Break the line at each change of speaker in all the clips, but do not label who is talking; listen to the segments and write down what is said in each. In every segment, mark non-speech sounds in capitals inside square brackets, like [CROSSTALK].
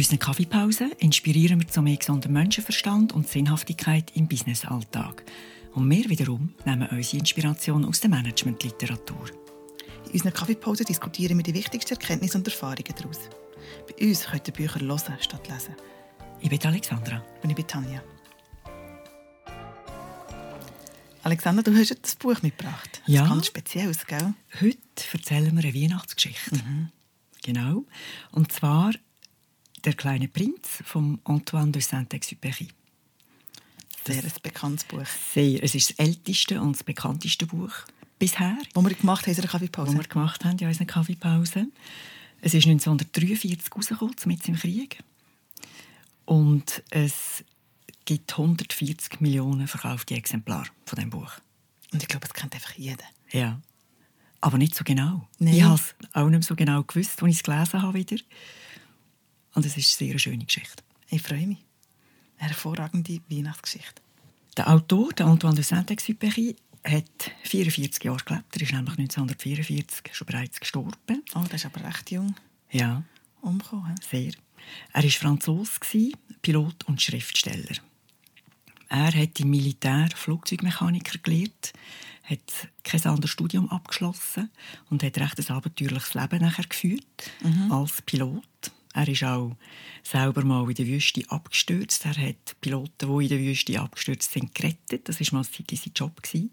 unseren Kaffeepausen inspirieren wir zu mehr gesundem Menschenverstand und Sinnhaftigkeit im Businessalltag. Und wir wiederum nehmen unsere Inspiration aus der Managementliteratur.
In unseren Kaffeepausen diskutieren wir die wichtigsten Erkenntnisse und Erfahrungen daraus. Bei uns könnt ihr Bücher hören statt lesen.
Ich bin Alexandra.
Und ich bin Tanja. Alexandra, du hast das Buch mitgebracht.
Ja.
Das ist ganz spezielles, gell?
Heute erzählen wir eine Weihnachtsgeschichte. Genau. Und zwar «Der kleine Prinz» von Antoine de Saint-Exupéry.
Sehr ein bekanntes Buch.
Sehr. Es ist das älteste und das bekannteste Buch bisher,
Das wir gemacht haben in unserer Kaffeepause.
wir gemacht haben in unserer Kaffeepause. Es ist 1943 rausgekommen, mit im Krieg. Und es gibt 140 Millionen verkaufte Exemplare von dem Buch.
Und ich glaube, das kennt einfach jeder.
Ja. Aber nicht so genau.
Nein.
Ich habe es auch nicht so genau gewusst, als ich es gelesen habe wieder. Und es ist eine sehr schöne Geschichte.
Ich freue mich. Eine hervorragende Weihnachtsgeschichte.
Der Autor, der Antoine de Saint-Exupéry, hat 44 Jahre gelebt. Er ist nämlich 1944 schon bereits gestorben.
Oh, der ist aber recht jung
Ja,
umgekommen.
sehr. Er war Franzose, Pilot und Schriftsteller. Er hat im Militär Flugzeugmechaniker gelernt, hat kein anderes Studium abgeschlossen und hat recht ein abenteuerliches Leben nachher geführt als Pilot. Er ist auch selber mal in der Wüste abgestürzt. Er hat Piloten, die in der Wüste abgestürzt sind, gerettet. Das war mal sein Job. gewesen.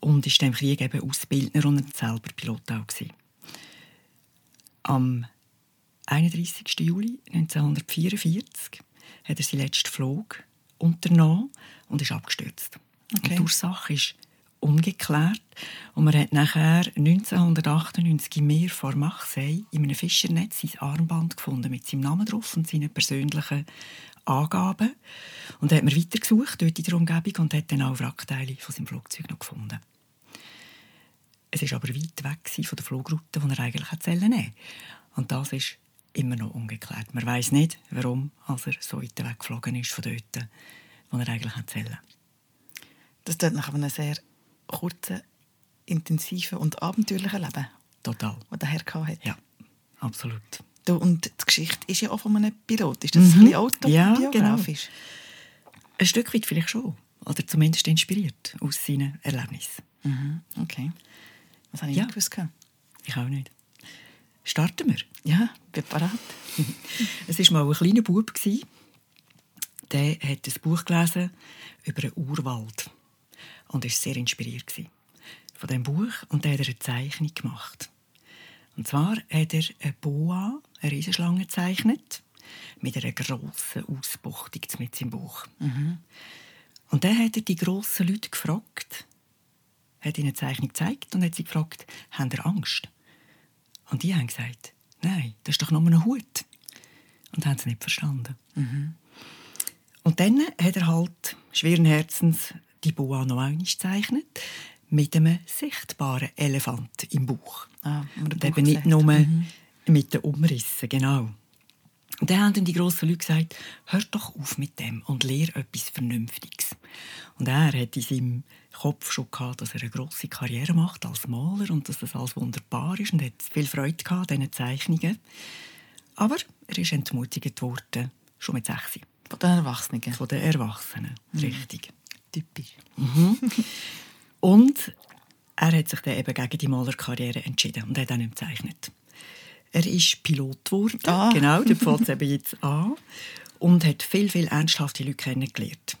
Und ist im Krieg eben Ausbildner und selber Pilot auch. gewesen. Am 31. Juli 1944 hat er seinen letzten Flug unternommen und ist abgestürzt.
Okay.
Und die Ursache ist ungeklärt. Und man hat nachher 1998 im Meer vor Marseille in einem Fischernetz sein Armband gefunden mit seinem Namen drauf und seinen persönlichen Angaben. Und da hat man weitergesucht dort in der Umgebung und hat dann auch Wrackteile von seinem Flugzeug noch gefunden. Es war aber weit weg von der Flugroute, die er eigentlich hätte nehmen sollen. Und das ist immer noch ungeklärt. Man weiß nicht, warum als er so weit weggeflogen ist von dort, wo er eigentlich hätte sollen.
Das tut nach einem sehr kurzen, intensiven und abenteuerlichen Leben,
Total.
das der Herr hatte.
Ja, absolut.
Du, und die Geschichte ist ja auch von einem Pilot. Ist das ein bisschen autobiografisch?
Ein Stück weit vielleicht schon. Oder zumindest inspiriert aus seinen Erlebnissen.
Mhm. Okay. Das habe ich
Ja.
nicht gewusst.
Ich auch nicht. Starten wir.
Ja, bin bereit. [LAUGHS]
Es war mal ein kleiner Bub. Der hat ein Buch gelesen über einen Urwald. Und war sehr inspiriert von diesem Buch. Und dann hat er eine Zeichnung gemacht. Und zwar hat er eine Boa, eine Riesenschlange, gezeichnet. Mit einer grossen Ausbuchtung mit seinem Buch. Und dann hat er die grossen Leute gefragt, hat ihnen eine Zeichnung gezeigt und hat sie gefragt, haben ihr Angst? Und die haben gesagt, nein, das ist doch nur ein Hut. Und haben es nicht verstanden. Und dann hat er halt schweren Herzens die Boa noch einmal gezeichnet, mit einem sichtbaren Elefant im Bauch.
Ah,
und eben nicht nur
Mhm.
mit den Umrissen, genau. Und dann haben dann die grossen Leute gesagt, hört doch auf mit dem und lehr etwas Vernünftiges. Und er hat in seinem Kopf schon gehabt, dass er eine grosse Karriere macht als Maler und dass das alles wunderbar ist und hat viel Freude gehabt an diesen Zeichnungen. Aber er ist entmutigt worden, schon mit 6.
Von den Erwachsenen.
Von den Erwachsenen, richtig.
Typisch.
Und er hat sich dann eben gegen die Malerkarriere entschieden und hat auch nicht gezeichnet. Er ist Pilot geworden,
Ah.
genau, da fängt es eben jetzt an. Und hat viel, viel ernsthafte Leute kennengelernt.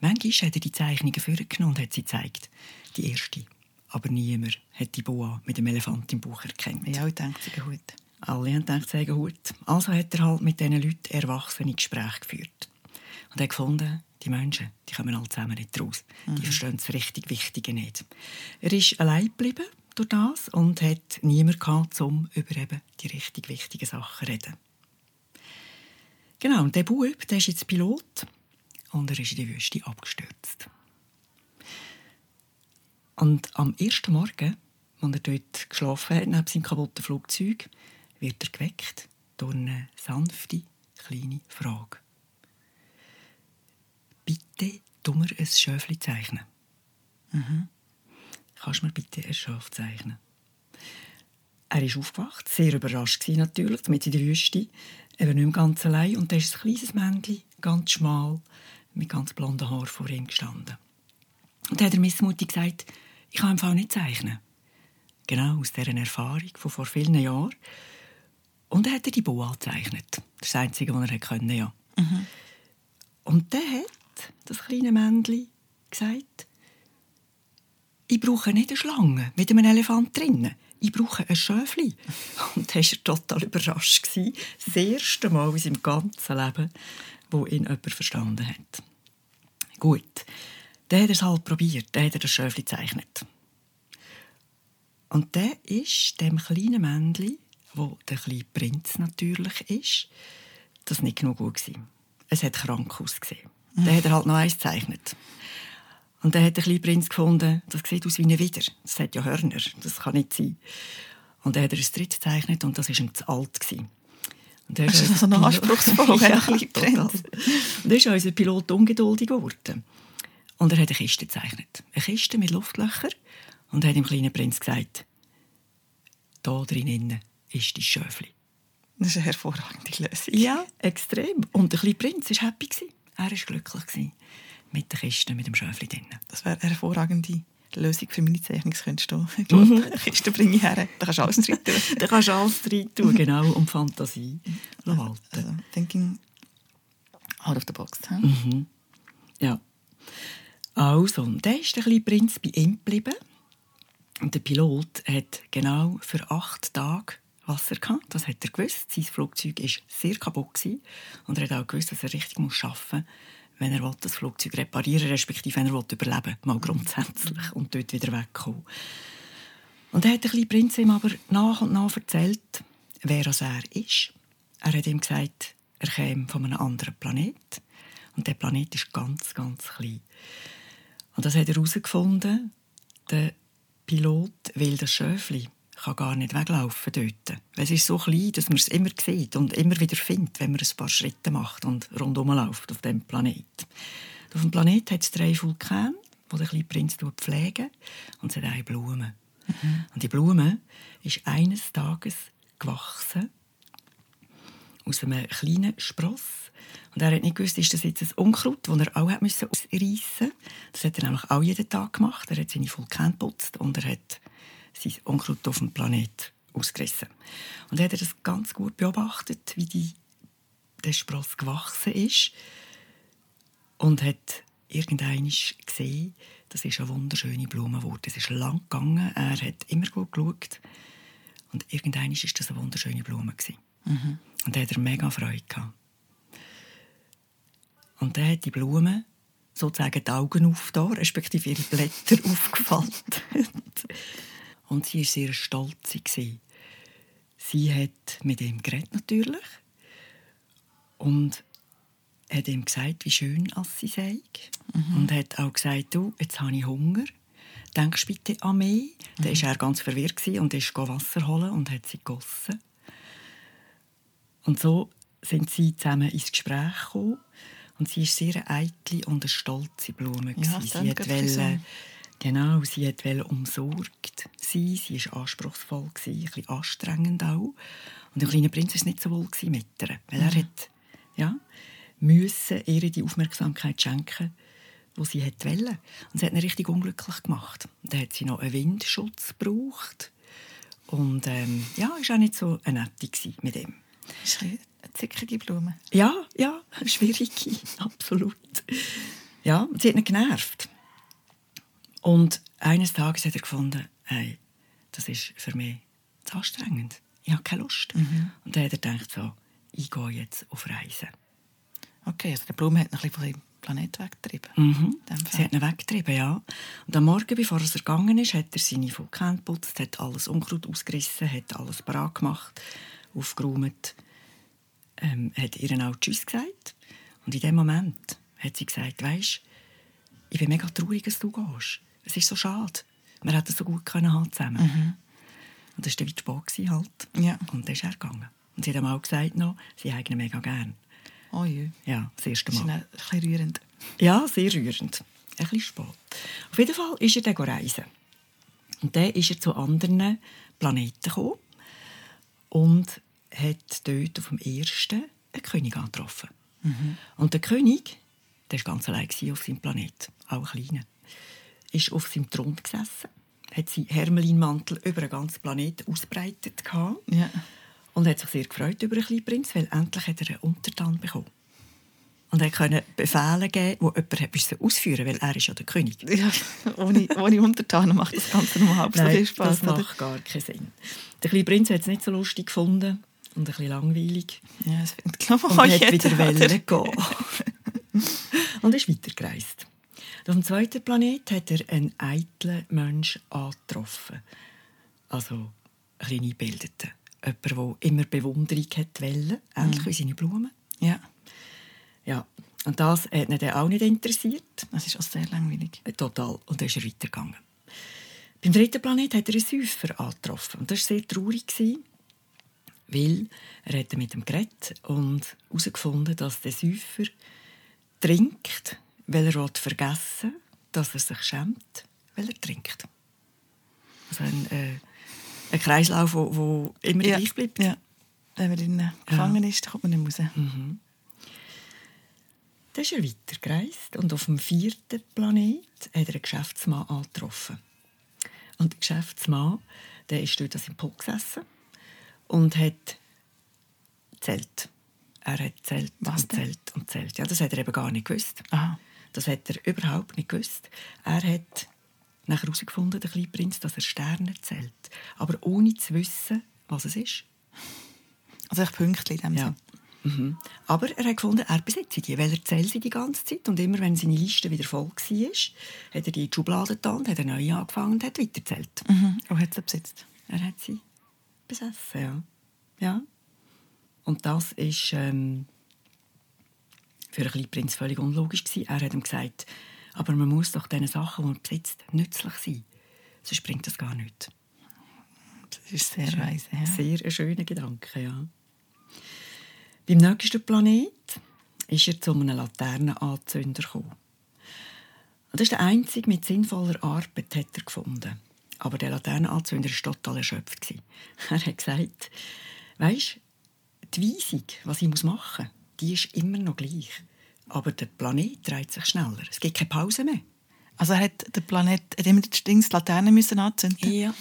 Manchmal hat er die Zeichnungen vorgenommen und hat sie gezeigt. Die erste. Aber niemand hat die Boa mit dem Elefant im Buch erkannt.
Ja, ich denke, sie gut.
Alle haben gedacht, sie gut. Also hat er halt mit diesen Leuten erwachsene Gespräche geführt. Und er hat gefunden, die Menschen, die kommen alle zusammen nicht raus. Die verstehen das richtig Wichtige nicht. Er ist allein geblieben durch das und hat niemanden gehabt, um über eben die richtig wichtigen Sachen zu reden. Genau, und der Bub, der ist jetzt Pilot und er ist in der Wüste abgestürzt. Und am ersten Morgen, als er dort geschlafen hat, neben seinem kaputten Flugzeug, wird er geweckt durch eine sanfte, kleine Frage. Bitte tu mir ein Schöfli zeichnen. Kannst du mir bitte ein Schaf zeichnen? Er ist aufgewacht, sehr überrascht gewesen natürlich, mit in der Wüste. Eben nicht mehr ganz allein. Und da ist ein kleines Männchen, ganz schmal, mit ganz blonden Haaren vor ihm gestanden. Und dann hat er Missmutig gesagt, ich kann im Fall nicht zeichnen. Genau, aus dieser Erfahrung von vor vielen Jahren. Und dann hat er die Boa gezeichnet. Das das Einzige, was er konnte, ja. Mhm. Und dann hat das kleine Männchen gesagt, ich brauche nicht eine Schlange mit einem Elefant drinnen. Ich brauche ein Schöfli. Und da war total überrascht. Das erste Mal in seinem ganzen Leben, wo ihn jemand verstanden hat. Gut, dann hat es halt probiert. Dann hat das Schöfli gezeichnet. Und der ist dem kleinen Männchen, wo der kleine Prinz natürlich ist, das nicht genug gut. Es hat krank ausgesehen. Dann hat er halt noch eins gezeichnet. Und dann hat der kleine Prinz gefunden, das sieht aus wie ein Wider. Das hat ja Hörner, das kann nicht sein. Und dann hat er ein drittes gezeichnet und das war ihm zu alt. Gewesen.
Und das ist so noch anspruchsvoll, [LAUGHS] ja,
total. Und dann ist unser Pilot ungeduldig geworden. Und er hat eine Kiste gezeichnet. Eine Kiste mit Luftlöchern. Und hat dem kleinen Prinz gesagt, da drinnen ist die Schöfli.
Das ist eine hervorragende Lösung.
Ja, extrem. Und der kleine Prinz war happy. Er war glücklich mit der Kiste, mit dem Schöfli drin.
Das wäre eine hervorragende Lösung für meine Zeichnungskünste. Ich glaube, mhm. die Kiste bringe ich her. Da kannst du alles drin tun. [LAUGHS]
da kannst du alles drin tun, genau. Und Fantasie
also, also, thinking out of the box. Mhm.
Ja. Also, dann ist der kleine Prinz bei ihm geblieben. Und der Pilot hat genau für acht Tage Wasser gehabt. Das hat er gewusst. Sein Flugzeug war sehr kaputt. Gewesen. Und er hat auch gewusst, dass er richtig muss arbeiten muss, wenn er das Flugzeug reparieren will, respektive wenn er überleben will, mal grundsätzlich, und dort wieder wegkommen. Und dann hat der kleine Prinz ihm aber nach und nach erzählt, wer er ist. Er hat ihm gesagt, er käme von einem anderen Planet. Und der Planet ist ganz, ganz klein. Und das hat er herausgefunden. Der Pilot will das Schöfli kann gar nicht weglaufen dort. Es ist so klein, dass man es immer sieht und immer wieder findet, wenn man ein paar Schritte macht und rundum läuft auf dem Planet. Auf dem Planet hat es drei Vulkane, die der kleine Prinz pflegen und es hat eine Blume. Mhm. Und die Blume ist eines Tages gewachsen aus einem kleinen Spross. Und er hat nicht gewusst, ist das jetzt ein Unkraut, das er auch ausreißen musste. Das hat er nämlich auch jeden Tag gemacht. Er hat seine Vulkan geputzt und er hat sein Unkraut auf dem Planet ausgerissen. Und er hat das ganz gut beobachtet, wie die, der Spross gewachsen ist und hat irgendwann gesehen, das ist eine wunderschöne Blume geworden. Es ist lang gegangen, er hat immer gut geschaut und irgendwann war das eine wunderschöne Blume. Mhm. Und da hat er mega Freude gehabt. Und dann hat die Blume sozusagen die Augen aufgetan, respektive ihre Blätter [LAUGHS] aufgefaltet. Und sie war sehr stolz. Sie hat mit ihm geredet natürlich und hat ihm gesagt, wie schön sie sei. Mhm. Und hat auch gesagt, du, jetzt habe ich Hunger. Denkst bitte an mich. Mhm. Dann war er ganz verwirrt und ist Wasser holen und hat sie gegossen. Und so sind sie zusammen ins Gespräch gekommen. Und sie war sehr eitle und eine stolze Blume. Ja, sie wollte Genau, sie wollte umsorgt sein, sie war anspruchsvoll, ein bisschen anstrengend auch. Und der kleine Prinz war nicht so wohl mit ihr, weil er mhm. hat, ja, müssen ihr die Aufmerksamkeit schenken, die sie wollte. Und sie hat ihn richtig unglücklich gemacht. dann hat sie noch einen Windschutz gebraucht. Und ähm, ja, war auch nicht so eine nette mit ihm.
Ist eine zickige Blume.
Ja, ja, [LAUGHS] schwierige, absolut. Ja, sie hat ihn genervt. Und eines Tages hat er gefunden, hey, das ist für mich zu anstrengend. Ich habe keine Lust. Mhm. Und dann hat er gedacht, so, ich gehe jetzt auf Reisen.
Okay, also der Blume hat noch ein bisschen Planet weggetrieben.
Mhm. Sie hat ihn weggetrieben, ja. Und am Morgen, bevor er gegangen ist, hat er seine Vulkan geputzt, hat alles Unkraut ausgerissen, hat alles parat gemacht, aufgeräumt, ähm, hat ihr auch Tschüss gesagt. Und in dem Moment hat sie gesagt, weisst, ich bin mega traurig, dass du gehst es ist so schade. Wir hätten so gut können haben zusammen. Mhm. Und das war der Sport halt. Ja. Und dann ist er gegangen. Und sie hat auch gesagt, noch, sie haben ihn mega gern.
Oh je.
Ja, das erste Mal.
Das ist ein bisschen rührend.
Ja, sehr rührend. Ein bisschen spät. Auf jeden Fall ist er dann reisen. Und dann ist er zu anderen Planeten gekommen und hat dort auf dem ersten einen König angetroffen. Und der König, der war ganz allein auf seinem Planet, auch kleiner, ist auf seinem Thron gesessen, hat seinen Hermelinmantel über den ganzen Planeten ausbreitet
Ja.
und hat sich sehr gefreut über den kleinen Prinz, weil endlich hat er einen Untertan bekommen. Und er konnte Befehle geben, die jemand müssen ausführen musste, weil er ist ja der König. [LAUGHS]
ja. Ohne, ohne Untertanen macht das Ganze halb so viel Spaß.
das macht gar keinen Sinn. Der kleine Prinz hat es nicht so lustig gefunden und ein bisschen langweilig.
Ja, das glaube ich,
Und
auch
hat wieder
oder?
Wellen gehen. [LAUGHS] und ist weitergereist. Auf dem zweiten Planet hat er einen eitlen Mensch angetroffen. Also ein bisschen eingebildeten. Jemand, der immer Bewunderung hat wollen, ähnlich wie seine Blumen.
Ja,
Ja, und das hat ihn dann auch nicht interessiert.
das ist auch sehr langweilig.
Äh, Total. Und dann ist er weitergegangen. Beim dritten Planet hat er einen Säufer angetroffen. Und das war sehr traurig, weil er hat mit ihm geredet und herausgefunden, dass der Säufer trinkt, weil er will vergessen dass er sich schämt, weil er trinkt. Also ein, äh, ein Kreislauf, der immer
Ja.
gleich bleibt.
Ja. Wenn man drin gefangen ist, dann kommt man nicht raus.
Dann ist er weitergereist und auf dem vierten Planet hat er einen Geschäftsmann angetroffen. Und der Geschäftsmann der ist dort an seinem Pult gesessen und hat zählt. Er hat zählt und zählt und zählt. Ja, das hat er eben gar nicht gewusst.
Aha.
Das hat er überhaupt nicht gewusst. Er hat nachher herausgefunden, der kleine Prinz, dass er Sterne zählt. Aber ohne zu wissen, was es ist.
Also echt Pünktchen in dem
Ja.
Sinn.
Mhm. Aber er hat gefunden, er besitze die, weil er zählt sie die ganze Zeit. Und immer, wenn seine Liste wieder voll war, hat er die in die Schublade getan, hat er neu angefangen und hat weiterzählt.
Mhm. Und hat sie besitzt.
Er hat sie besessen, ja. ja. Und das ist ähm, für einen kleinen Prinz völlig unlogisch gewesen. Er hat ihm gesagt, aber man muss doch diesen Sachen, die man besitzt, nützlich sein. Sonst bringt das gar nichts.
Das ist sehr weise. Ja.
Sehr ein schöner Gedanke, ja. Beim nächsten Planet ist er zu einem Laternenanzünder gekommen. Und das ist der einzige mit sinnvoller Arbeit, hat er gefunden. Aber der Laternenanzünder war total erschöpft. [LAUGHS] Er hat gesagt, weisst, die Weisung, was ich machen muss, die ist immer noch gleich. Aber der Planet dreht sich schneller. Es gibt keine Pause mehr.
Also er hat den Planet, hat immer die Laterne müssen anzünden,
Ja.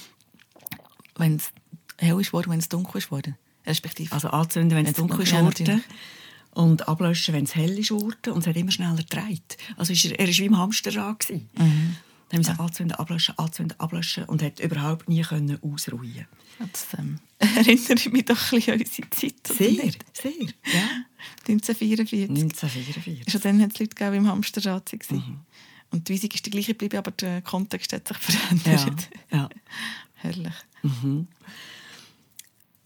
wenn es hell ist worden, wenn es dunkel ist worden. Respektive.
Also anzünden, wenn es dunkel ist,
ja,
worden. und ablöschen, wenn es hell ist. worden. Und es hat immer schneller gedreht. Also ist er, er war wie im Hamsterrad. gewesen.
Mhm.
Dann musste er anzünden, ablöschen, anzünden, ablöschen und hat überhaupt nie können ausruhen.
Das ähm, [LAUGHS] erinnert mich doch ein bisschen an unsere Zeit.
Sehr, sehr. Ja.
1944.
1944.
Schon dann hat es Leute gegeben, die im Hamsterrad waren.
Mhm.
Und die Weisung ist die gleiche geblieben, aber der Kontext hat sich [LAUGHS]
Ja,
verändert.
ja.
Herrlich.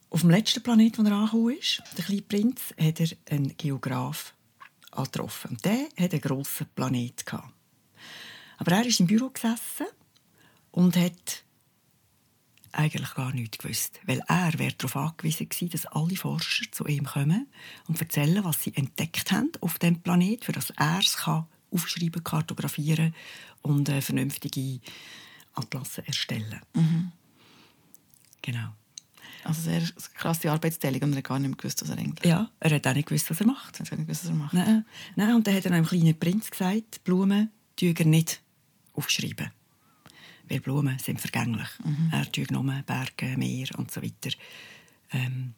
Auf dem letzten Planet, wo er angekommen ist, der kleine Prinz, hat er einen Geograf angetroffen. Und der hatte einen grossen Planet. gehabt. Aber er ist im Büro gesessen und hat eigentlich gar nichts gewusst. Weil er wäre darauf angewiesen gewesen, dass alle Forscher zu ihm kommen und erzählen, was sie entdeckt haben auf dem Planet, für das er es kann aufschreiben, kartografieren und äh, vernünftige Atlasse erstellen. Genau.
Also sehr krasse Arbeitsteilung und er hat gar nicht gewusst, was er eigentlich
Ja, er hat auch nicht gewusst, was er macht.
er hat gar nicht gewusst, was er macht.
Nein, nein und dann hat er einem kleinen Prinz gesagt, Blumen tue er nicht aufschreiben. Weil Blumen sind vergänglich. Er tue nur Berge, Meer und so weiter ähm,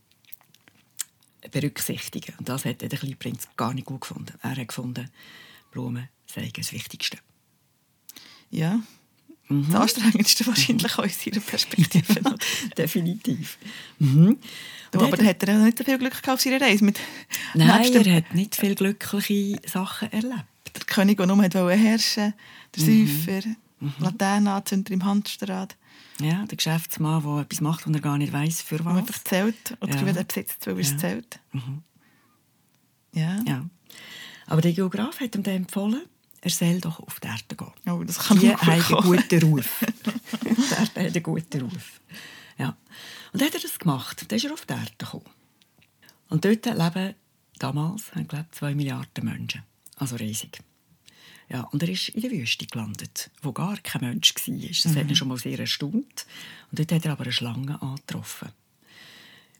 berücksichtigen. Und das hat der kleine Prinz gar nicht gut gefunden. Er hat gefunden, Blumen seien das Wichtigste.
Ja.
Mhm.
Das Anstrengendste wahrscheinlich auch aus seiner Perspektive. [LAUGHS]
Definitiv. Mhm.
Du, aber dann hat er nicht so viel Glück gehabt auf seiner Reise. Mit
Nein, er hat nicht viele glückliche Sachen erlebt.
der König, der nur wollte herrschen der
Mhm.
Säufer, Laternenanzünder im Hamsterrad,
Ja, der Geschäftsmann, der etwas macht, und er gar nicht weiß für was.
einfach zählt. Oder
Ja.
er besitzt, weil er
Ja.
zählt. Ja.
Ja. Aber der Geograf hat ihm dann empfohlen, er soll doch auf die Erde gehen.
Oh, das kann
Die haben einen guten Ruf. [LAUGHS] die Erde hat einen guten Ruf. Ja. Und dann hat er das gemacht. Dann ist er auf die Erde gekommen. Und dort leben damals, ich glaube zwei Milliarden Menschen. Also riesig. Ja, und er ist in der Wüste gelandet, wo gar kein Mensch war. Das hat ihn schon mal sehr erstaunt. Und dort hat er aber eine Schlange angetroffen.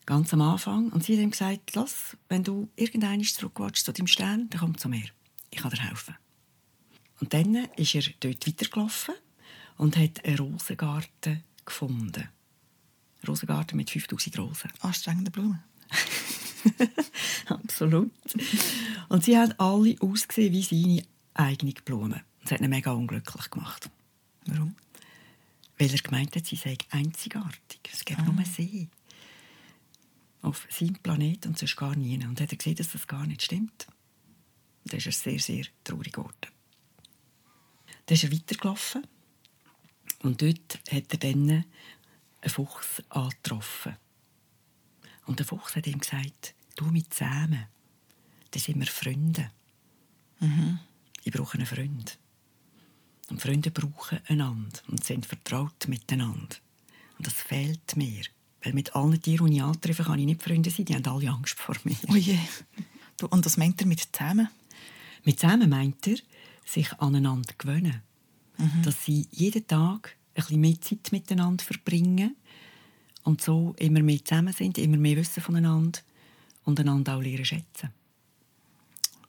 Ganz am Anfang. Und sie hat ihm gesagt, Lass, wenn du irgendwann zurückwatschst zu deinem Stern, dann komm zu mir. Ich kann dir helfen. Und dann ist er dort weitergelaufen und hat einen Rosengarten gefunden. Ein Rosengarten mit 5000 Rosen.
Anstrengende Blumen. [LAUGHS]
Absolut. Und sie haben alle ausgesehen wie seine eigene Blume. Das hat ihn mega unglücklich gemacht.
Warum?
Weil er gemeint hat, sie sei einzigartig. Es gibt nur sie. Auf seinem Planet und sonst gar nie. Und hat er gesehen, dass das gar nicht stimmt. Und dann ist er sehr, sehr traurig geworden. Dann ist er weitergelaufen. Und dort hat er dann einen Fuchs angetroffen. Und der Fuchs hat ihm gesagt, du mit Zähmen, dann sind wir Freunde. Ich brauche einen Freund. Und Freunde brauchen einander und sind vertraut miteinander. Und das fehlt mir. Weil mit allen Tieren, die ich antreffe, kann ich nicht Freunde sein. Die haben alle Angst vor mir.
Oh je. Und was meint er mit zusammen?
Mit zusammen meint er, sich aneinander gewöhnen. Dass sie jeden Tag ein bisschen mehr Zeit miteinander verbringen und so immer mehr zusammen sind, immer mehr wissen voneinander und einander auch lernen schätzen.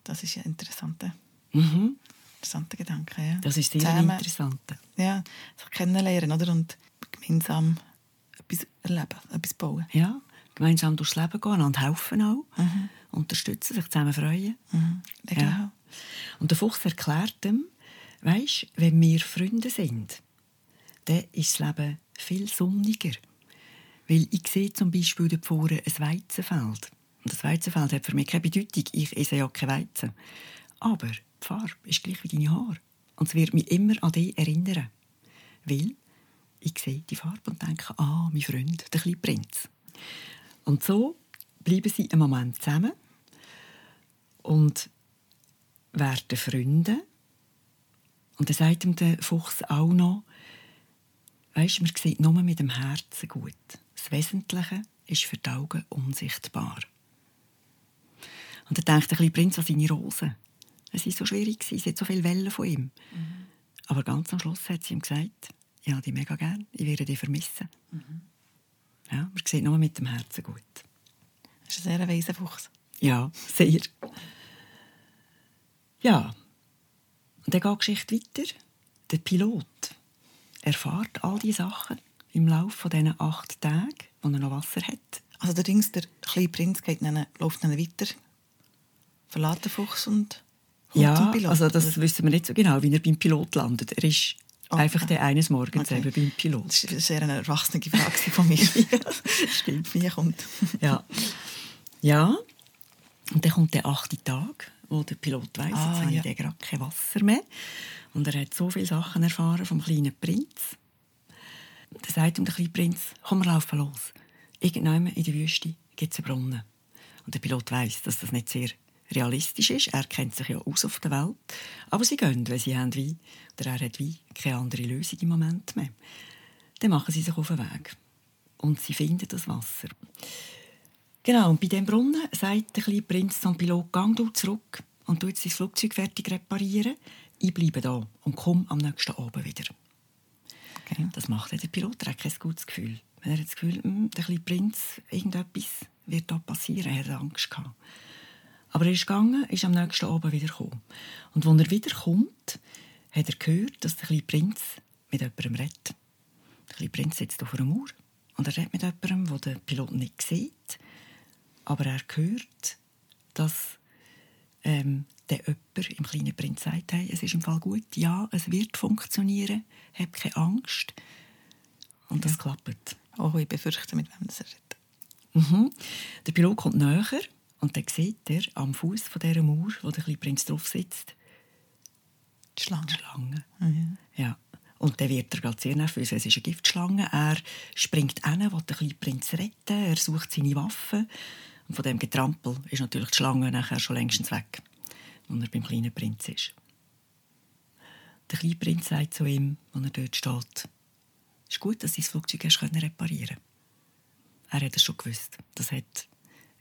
Das ist ein interessanter,
Mhm.
interessanter Gedanke. Ja.
Das ist sehr
Zusammen-
interessant.
Ja, sich kennenlernen oder? und gemeinsam etwas erleben, etwas bauen.
Ja, gemeinsam durchs Leben gehen, einander helfen auch, unterstützen, sich zusammen freuen.
Mhm. Genau.
Ja. Und der Fuchs erklärt ihm, weisst, wenn wir Freunde sind, dann ist das Leben viel sonniger. Weil ich sehe zum Beispiel dort vorne ein Weizenfeld. Und das Weizenfeld hat für mich keine Bedeutung. Ich esse ja kein Weizen. Aber die Farbe ist gleich wie deine Haare. Und es wird mich immer an dich erinnern. Weil ich sehe die Farbe und denke, ah, mein Freund, der kleine Prinz. Und so bleiben sie einen Moment zusammen und werden Freunde. Und dann sagt ihm der Fuchs auch noch, weisst, man sieht nur mit dem Herzen gut. Das Wesentliche ist für die Augen unsichtbar. Und dann denkt der kleine Prinz an seine Rosen. Es war so schwierig, sie hat so viele Wellen von ihm. Aber ganz am Schluss hat sie ihm gesagt, ich habe dich mega gern, ich werde dich vermissen. Ja, man sieht nur mit dem Herzen gut.
Das ist ein sehr weiser Fuchs.
Ja, sehr. Ja. Und dann geht die Geschichte weiter. Der Pilot erfährt all diese Sachen im Laufe dieser acht Tage, wo er noch Wasser hat.
Also der Dings, der kleine Prinz geht dann, läuft dann weiter, verlässt den Fuchs und
ja, also das wissen wir nicht so genau, wie er beim Pilot landet. Er ist
Ah,
einfach
ah.
der eines Morgens
Okay.
eben beim Pilot.
Das ist sehr eine erwachsene Frage von mir. [LAUGHS]
Stimmt.
Wie kommt.
Ja. ja. Und dann kommt der achte Tag, wo der Pilot weiss,
Ah,
jetzt habe
ja.
ich gerade kein Wasser mehr. Und er hat so viele Sachen erfahren vom kleinen Prinz. Dann sagt ihm der kleine Prinz, komm, wir laufen los. Irgendwann in der Wüste gibt es einen Brunnen. Und der Pilot weiss, dass das nicht sehr realistisch ist. Er kennt sich ja aus auf der Welt. Aber sie gehen, weil sie haben wie, oder er hat wie keine andere Lösung im Moment mehr. Dann machen sie sich auf den Weg. Und sie finden das Wasser. Genau, und bei dem Brunnen sagt der kleine Prinz zum Pilot, gang du zurück und tu jetzt dein Flugzeug fertig reparieren. Ich bleibe da und komme am nächsten Abend wieder.
Okay.
Das macht der Pilot, er hat kein gutes Gefühl. Er hat das Gefühl, hm, der kleine Prinz, irgendetwas wird da passieren. Er hat Angst gehabt. Aber er ist gegangen, ist am nächsten Abend wieder gekommen. Und als er wiederkommt, hat er gehört, dass der kleine Prinz mit jemandem redet. Der kleine Prinz sitzt auf einer Mauer und er redet mit jemandem, den der Pilot nicht sieht. Aber er hört, dass ähm, der jemand im kleinen Prinz sagt, hey, es ist im Fall gut, ja, es wird funktionieren, hab keine Angst. Und das klappt.
Oh, ich befürchte, mit wem das redet.
Mhm. Der Pilot kommt näher und dann sieht er am Fuß dieser Mauer, wo der kleine Prinz drauf sitzt,
Die Schlange.
die Schlange.
Mhm.
Ja. Und dann wird er gerade sehr nervös. Es ist eine Giftschlange. Er springt hin, will den kleinen Prinz retten. Er sucht seine Waffe. Und von dem Getrampel ist natürlich die Schlange nachher schon längstens weg, wo er beim kleinen Prinz ist. Der kleine Prinz sagt zu ihm, als er dort steht, es ist gut, dass das Flugzeug hast reparieren Er hat es schon gewusst. Das hat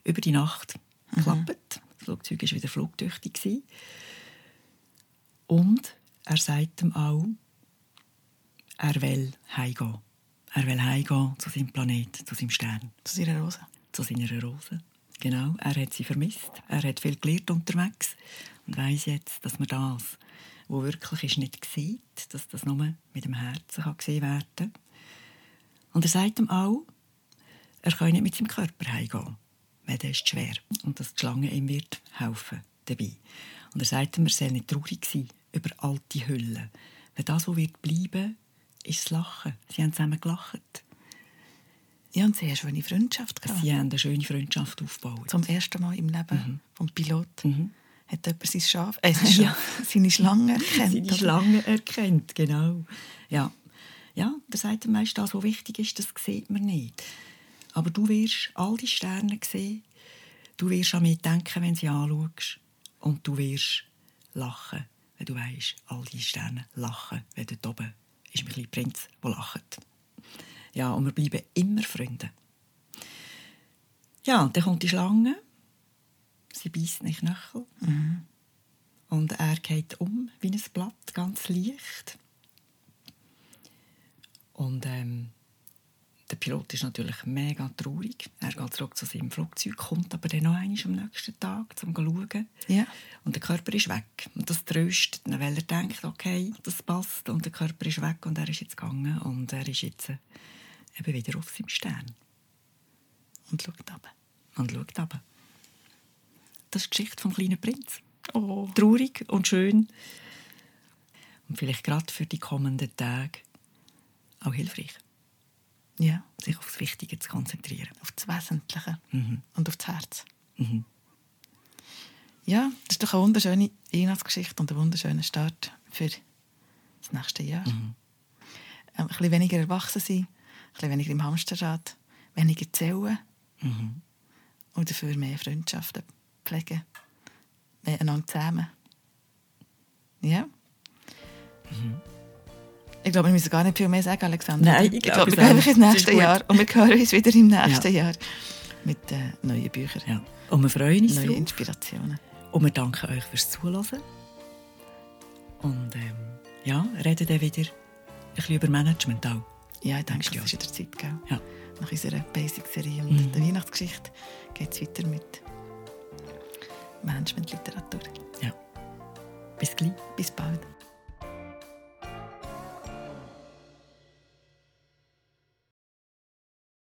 über die Nacht geklappt. Das Flugzeug war wieder flugtüchtig. Und er sagt ihm auch, er will heimgehen. Er will heimgehen zu seinem Planet, zu seinem Stern.
Zu seiner Rose.
zu seiner Rose. Genau, er hat sie vermisst. Er hat viel gelernt unterwegs und weiß jetzt, dass man das, wo wirklich ist, nicht sieht, dass das nur mit dem Herzen kann gesehen werden Und er sagt ihm auch, er kann nicht mit seinem Körper heimgehen, weil der ist schwer und dass die Schlange ihm wird helfen dabei. Und er sagt ihm, er soll nicht traurig sein über alte Hüllen, weil das, was wird bleiben, ist das Lachen. Sie haben zusammen gelacht.
Ja, und sie haben eine schöne Freundschaft gehabt.
Sie haben eine schöne Freundschaft aufgebaut.
Zum ersten Mal im Leben
Mhm.
vom Pilot
Mhm.
hat jemand sein Schaf, äh, sein [LAUGHS] Schaf seine Schlange erkannt.
Seine
oder?
Schlange erkennt, genau. Ja, ja der sagt ihm, weißt, das, was wichtig ist, das sieht man nicht. Aber du wirst all die Sterne sehen, du wirst an mich denken, wenn sie anschaust und du wirst lachen, wenn du weißt, all die Sterne lachen, wenn dort oben ist mein kleiner Prinz, der lacht. Ja, und wir bleiben immer Freunde. Ja, und dann kommt die Schlange, sie beißt nicht Knöchel. Und er geht um wie ein Blatt, ganz leicht. Und ähm, der Pilot ist natürlich mega traurig. Er geht zurück zu seinem Flugzeug, kommt aber dann noch einmal am nächsten Tag, um zu schauen.
Ja.
Und der Körper ist weg. Und das tröstet ihn, weil er denkt, okay, das passt. Und der Körper ist weg und er ist jetzt gegangen. Und er ist jetzt äh, eben wieder auf seinem Stern.
Und schaut runter.
Und schaut runter. Das ist die Geschichte vom kleinen Prinz.
Oh.
traurig und schön. Und vielleicht gerade für die kommenden Tage auch hilfreich,
Ja,
sich aufs Wichtige zu konzentrieren.
auf das Wesentliche
Mhm.
und auf das Herz.
Mhm.
Ja, das ist doch eine wunderschöne Weihnachtsgeschichte und ein wunderschöner Start für das nächste Jahr.
Mhm.
Ähm, ein bisschen weniger erwachsen sein, ein bisschen weniger im Hamsterrad, weniger zählen
Mhm.
und dafür mehr Freundschaften pflegen, mehr einander zusammen. Ja? Ich glaube, wir müssen gar nicht viel mehr sagen, Alexander.
Nein, ich
ich
glaube,
wir
es
gehen ins nächste Jahr und wir hören uns wieder im nächsten Jahr mit äh, neuen Büchern,
Ja. Und wir freuen uns
neuen
drauf.
Inspirationen.
Und wir danken euch fürs Zuhören. Und ähm, ja, reden dann wieder ein bisschen über Management auch.
Ja, ich denke, das ist wieder Zeit, gell?
Ja.
Nach unserer Basic-Serie und
Mhm.
der Weihnachtsgeschichte geht es weiter mit Managementliteratur.
ja. Bis gleich.
Bis bald.